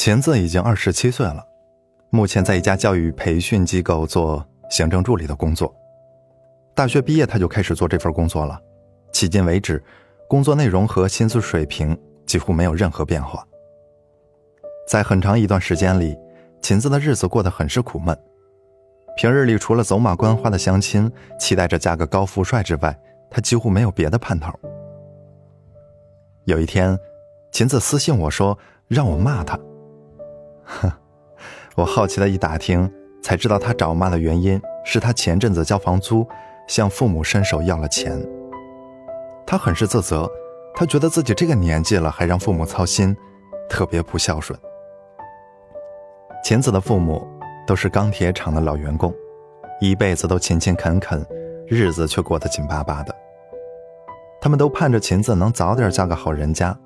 琴子已经二十七岁了，目前在一家教育培训机构做行政助理的工作。大学毕业他就开始做这份工作了，迄今为止，工作内容和薪资水平几乎没有任何变化。在很长一段时间里，琴子的日子过得很是苦闷。平日里除了走马观花的相亲，期待着嫁个高富帅之外，他几乎没有别的盼头。有一天，琴子私信我说让我骂他。我好奇的一打听，才知道他找骂的原因是他前阵子交房租，向父母伸手要了钱。他很是自责，他觉得自己这个年纪了还让父母操心，特别不孝顺。琴子的父母都是钢铁厂的老员工，一辈子都勤勤恳恳，日子却过得紧巴巴的。他们都盼着琴子能早点嫁个好人家。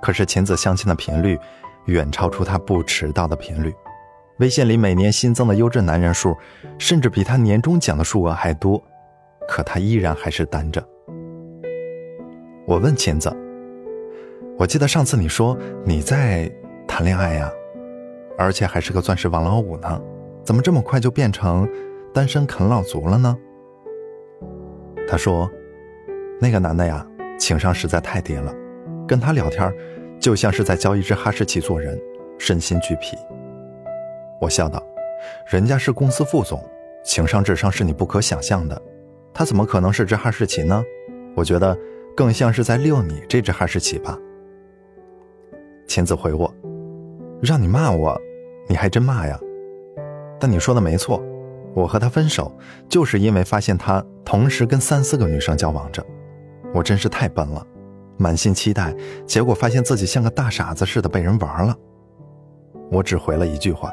可是琴子相亲的频率。远超出他不迟到的频率，微信里每年新增的优质男人数，甚至比他年终奖的数额还多，可他依然还是单着。我问琴子：“我记得上次你说你在谈恋爱呀，而且还是个钻石王老五呢，怎么这么快就变成单身啃老族了呢？”他说：“那个男的呀，情商实在太低了，跟他聊天。”就像是在教一只哈士奇做人，身心俱疲。我笑道：“人家是公司副总，情商智商是你不可想象的，他怎么可能是只哈士奇呢？我觉得更像是在遛你这只哈士奇吧。”秦子回我：“让你骂我，你还真骂呀？但你说的没错，我和他分手就是因为发现他同时跟三四个女生交往着，我真是太笨了。”满心期待，结果发现自己像个大傻子似的被人玩了。我只回了一句话：“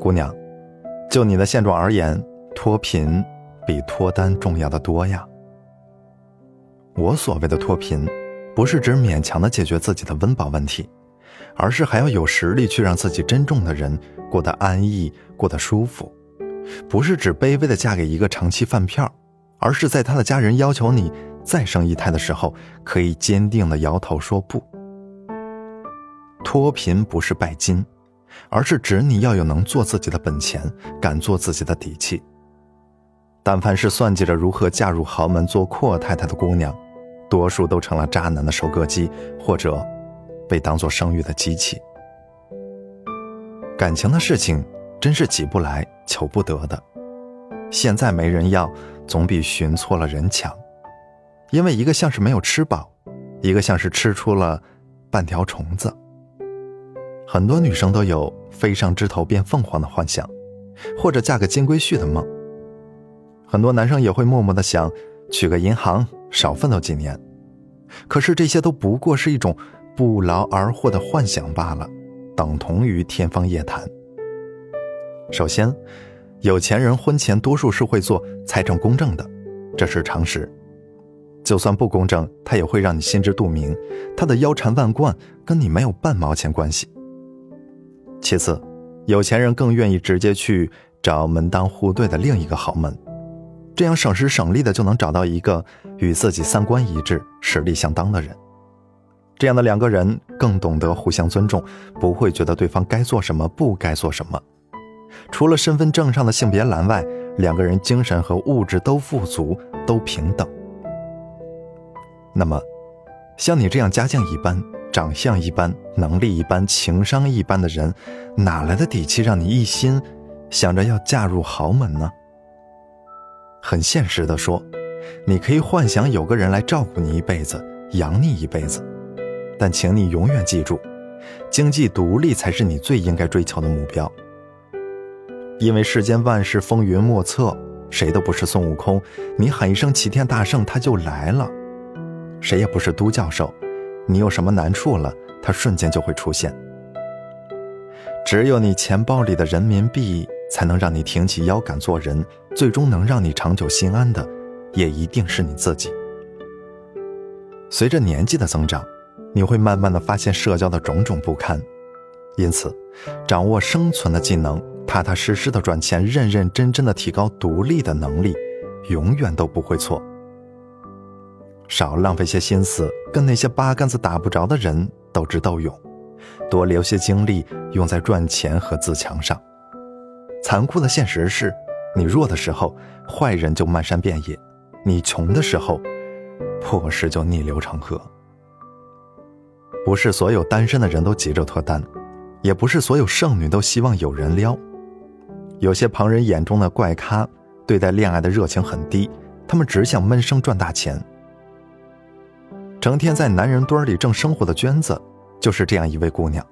姑娘，就你的现状而言，脱贫比脱单重要的多呀。”我所谓的脱贫，不是指勉强的解决自己的温饱问题，而是还要有实力去让自己珍重的人过得安逸、过得舒服。不是指卑微的嫁给一个长期饭票，而是在他的家人要求你。再生一胎的时候，可以坚定的摇头说不。脱贫不是拜金，而是指你要有能做自己的本钱，敢做自己的底气。但凡是算计着如何嫁入豪门做阔太太的姑娘，多数都成了渣男的收割机，或者被当做生育的机器。感情的事情真是急不来、求不得的。现在没人要，总比寻错了人强。因为一个像是没有吃饱，一个像是吃出了半条虫子。很多女生都有飞上枝头变凤凰的幻想，或者嫁个金龟婿的梦。很多男生也会默默的想娶个银行，少奋斗几年。可是这些都不过是一种不劳而获的幻想罢了，等同于天方夜谭。首先，有钱人婚前多数是会做财政公证的，这是常识。就算不公正，他也会让你心知肚明，他的腰缠万贯跟你没有半毛钱关系。其次，有钱人更愿意直接去找门当户对的另一个豪门，这样省时省力的就能找到一个与自己三观一致、实力相当的人。这样的两个人更懂得互相尊重，不会觉得对方该做什么不该做什么。除了身份证上的性别栏外，两个人精神和物质都富足，都平等。那么，像你这样家境一般、长相一般、能力一般、情商一般的人，哪来的底气让你一心想着要嫁入豪门呢？很现实的说，你可以幻想有个人来照顾你一辈子、养你一辈子，但请你永远记住，经济独立才是你最应该追求的目标。因为世间万事风云莫测，谁都不是孙悟空，你喊一声齐天大圣，他就来了。谁也不是都教授，你有什么难处了，他瞬间就会出现。只有你钱包里的人民币，才能让你挺起腰杆做人。最终能让你长久心安的，也一定是你自己。随着年纪的增长，你会慢慢的发现社交的种种不堪，因此，掌握生存的技能，踏踏实实的赚钱，认认真真的提高独立的能力，永远都不会错。少浪费些心思跟那些八竿子打不着的人斗智斗勇，多留些精力用在赚钱和自强上。残酷的现实是，你弱的时候，坏人就漫山遍野；你穷的时候，破事就逆流成河。不是所有单身的人都急着脱单，也不是所有剩女都希望有人撩。有些旁人眼中的怪咖，对待恋爱的热情很低，他们只想闷声赚大钱。成天在男人堆里挣生活的娟子，就是这样一位姑娘。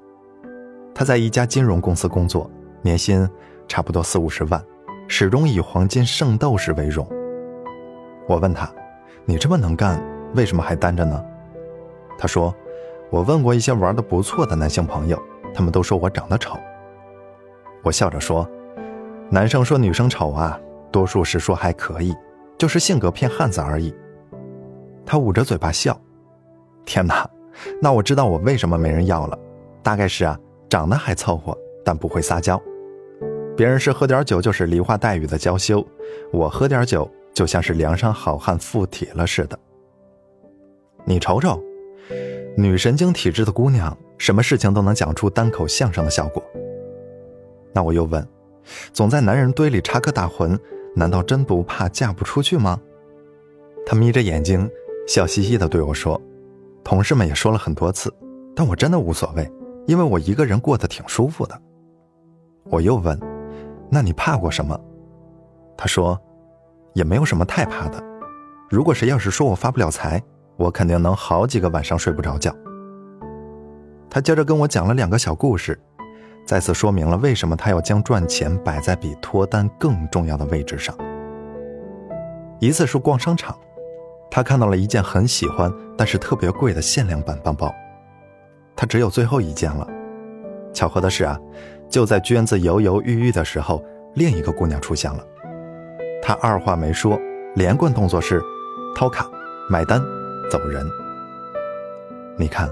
她在一家金融公司工作，年薪差不多四五十万，始终以黄金圣斗士为荣。我问她：“你这么能干，为什么还单着呢？”她说。我问过一些玩的不错的男性朋友，他们都说我长得丑。我笑着说：“男生说女生丑啊，多数是说还可以，就是性格偏汉子而已。”他捂着嘴巴笑。天哪，那我知道我为什么没人要了，大概是啊，长得还凑合，但不会撒娇。别人是喝点酒就是梨花带雨的娇羞，我喝点酒就像是梁山好汉附体了似的。你瞅瞅。女神经体质的姑娘，什么事情都能讲出单口相声的效果。那我又问，总在男人堆里插科打诨，难道真不怕嫁不出去吗？她眯着眼睛，笑嘻嘻地对我说：“同事们也说了很多次，但我真的无所谓，因为我一个人过得挺舒服的。”我又问：“那你怕过什么？”他说：“也没有什么太怕的。如果谁要是说我发不了财。”我肯定能好几个晚上睡不着觉。他接着跟我讲了两个小故事，再次说明了为什么他要将赚钱摆在比脱单更重要的位置上。一次是逛商场，他看到了一件很喜欢但是特别贵的限量版包包，他只有最后一件了。巧合的是啊，就在娟子犹犹豫豫的时候，另一个姑娘出现了。他二话没说，连贯动作是掏卡买单。走人。你看，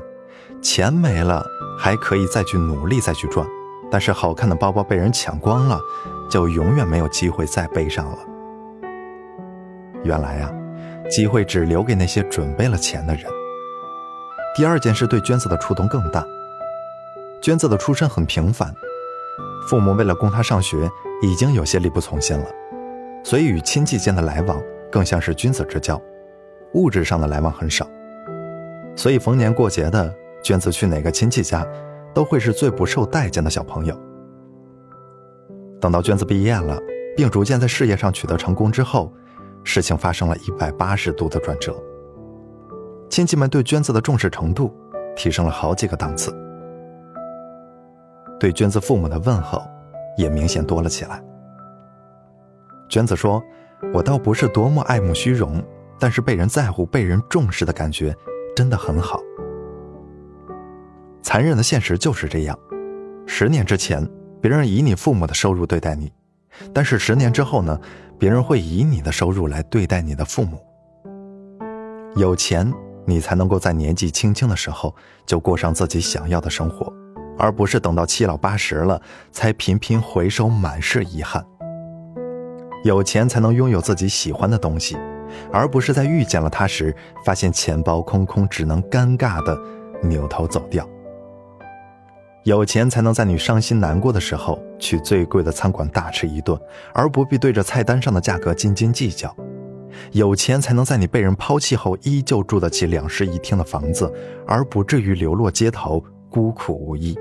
钱没了还可以再去努力再去赚，但是好看的包包被人抢光了，就永远没有机会再背上了。原来啊，机会只留给那些准备了钱的人。第二件事对娟子的触动更大。娟子的出身很平凡，父母为了供她上学，已经有些力不从心了，所以与亲戚间的来往更像是君子之交。物质上的来往很少，所以逢年过节的，娟子去哪个亲戚家，都会是最不受待见的小朋友。等到娟子毕业了，并逐渐在事业上取得成功之后，事情发生了一百八十度的转折。亲戚们对娟子的重视程度提升了好几个档次，对娟子父母的问候也明显多了起来。娟子说：“我倒不是多么爱慕虚荣。”但是被人在乎、被人重视的感觉真的很好。残忍的现实就是这样：十年之前，别人以你父母的收入对待你；但是十年之后呢，别人会以你的收入来对待你的父母。有钱，你才能够在年纪轻轻的时候就过上自己想要的生活，而不是等到七老八十了才频频回首，满是遗憾。有钱才能拥有自己喜欢的东西。而不是在遇见了他时，发现钱包空空，只能尴尬的扭头走掉。有钱才能在你伤心难过的时候，去最贵的餐馆大吃一顿，而不必对着菜单上的价格斤斤计较。有钱才能在你被人抛弃后，依旧住得起两室一厅的房子，而不至于流落街头，孤苦无依。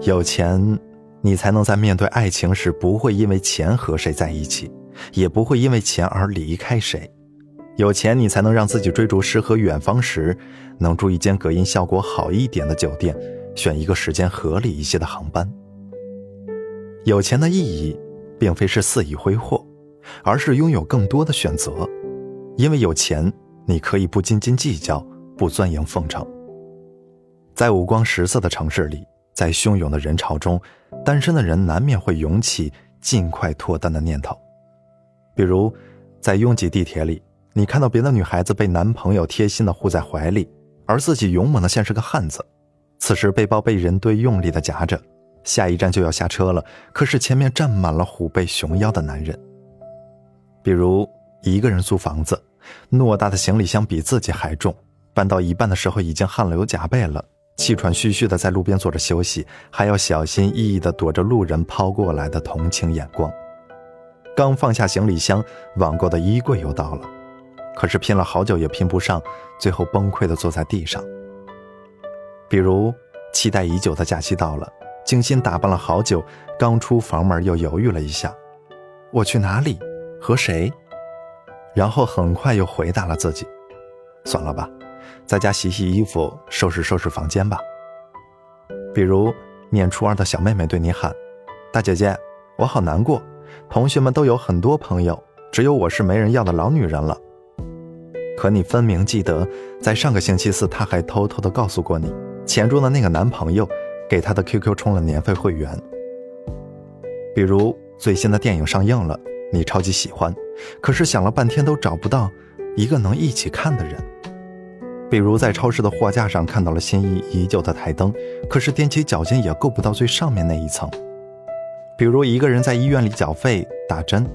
有钱，你才能在面对爱情时，不会因为钱和谁在一起。也不会因为钱而离开谁。有钱，你才能让自己追逐诗和远方时，能住一间隔音效果好一点的酒店，选一个时间合理一些的航班。有钱的意义，并非是肆意挥霍，而是拥有更多的选择。因为有钱，你可以不斤斤计较，不钻营奉承。在五光十色的城市里，在汹涌的人潮中，单身的人难免会涌起尽快脱单的念头。比如，在拥挤地铁里，你看到别的女孩子被男朋友贴心的护在怀里，而自己勇猛的像是个汉子。此时背包被人堆用力的夹着，下一站就要下车了，可是前面站满了虎背熊腰的男人。比如一个人租房子，偌大的行李箱比自己还重，搬到一半的时候已经汗流浃背了，气喘吁吁的在路边坐着休息，还要小心翼翼的躲着路人抛过来的同情眼光。刚放下行李箱，网购的衣柜又到了，可是拼了好久也拼不上，最后崩溃的坐在地上。比如，期待已久的假期到了，精心打扮了好久，刚出房门又犹豫了一下，我去哪里，和谁？然后很快又回答了自己，算了吧。在家洗洗衣服，收拾收拾房间吧。比如，念初二的小妹妹对你喊：“大姐姐，我好难过，同学们都有很多朋友，只有我是没人要的老女人了。”可你分明记得，在上个星期四，她还偷偷的告诉过你，钱中的那个男朋友给她的 QQ 充了年费会员。比如，最新的电影上映了，你超级喜欢，可是想了半天都找不到一个能一起看的人。比如在超市的货架上看到了心仪已久的台灯，可是踮起脚尖也够不到最上面那一层。比如一个人在医院里缴费打针，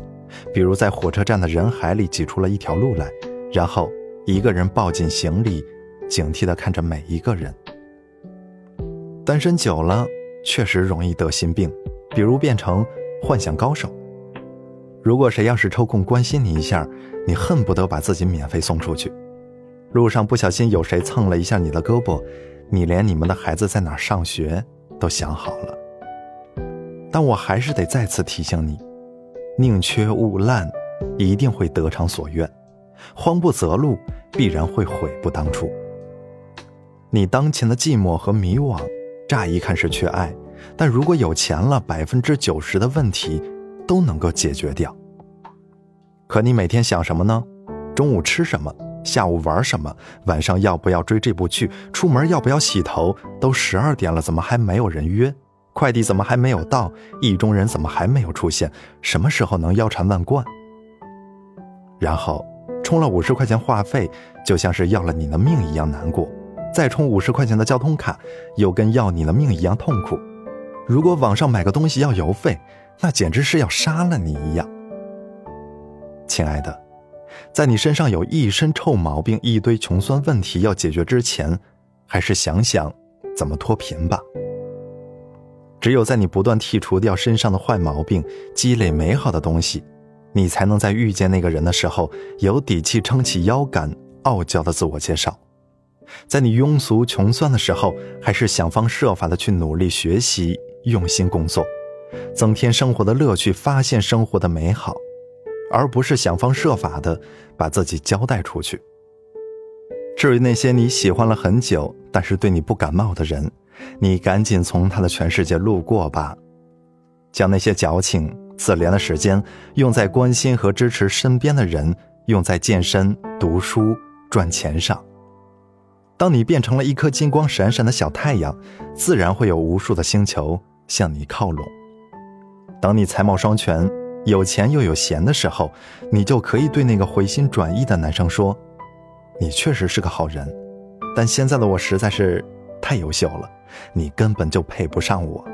比如在火车站的人海里挤出了一条路来，然后一个人抱紧行李，警惕地看着每一个人。单身久了，确实容易得心病，比如变成幻想高手。如果谁要是抽空关心你一下，你恨不得把自己免费送出去。路上不小心有谁蹭了一下你的胳膊，你连你们的孩子在哪上学都想好了。但我还是得再次提醒你：宁缺毋滥，一定会得偿所愿；慌不择路，必然会悔不当初。你当前的寂寞和迷惘，乍一看是缺爱，但如果有钱了，百分之九十的问题都能够解决掉。可你每天想什么呢？中午吃什么？下午玩什么？晚上要不要追这部剧？出门要不要洗头？都十二点了，怎么还没有人约？快递怎么还没有到？意中人怎么还没有出现？什么时候能腰缠万贯？然后充了五十块钱话费，就像是要了你的命一样难过；再充五十块钱的交通卡，又跟要你的命一样痛苦。如果网上买个东西要邮费，那简直是要杀了你一样。亲爱的。在你身上有一身臭毛病、一堆穷酸问题要解决之前，还是想想怎么脱贫吧。只有在你不断剔除掉身上的坏毛病，积累美好的东西，你才能在遇见那个人的时候有底气撑起腰杆，傲娇的自我介绍。在你庸俗穷酸的时候，还是想方设法的去努力学习，用心工作，增添生活的乐趣，发现生活的美好。而不是想方设法的把自己交代出去。至于那些你喜欢了很久，但是对你不感冒的人，你赶紧从他的全世界路过吧，将那些矫情自怜的时间用在关心和支持身边的人，用在健身、读书、赚钱上。当你变成了一颗金光闪闪的小太阳，自然会有无数的星球向你靠拢。当你才貌双全。有钱又有闲的时候，你就可以对那个回心转意的男生说：“你确实是个好人，但现在的我实在是太优秀了，你根本就配不上我。”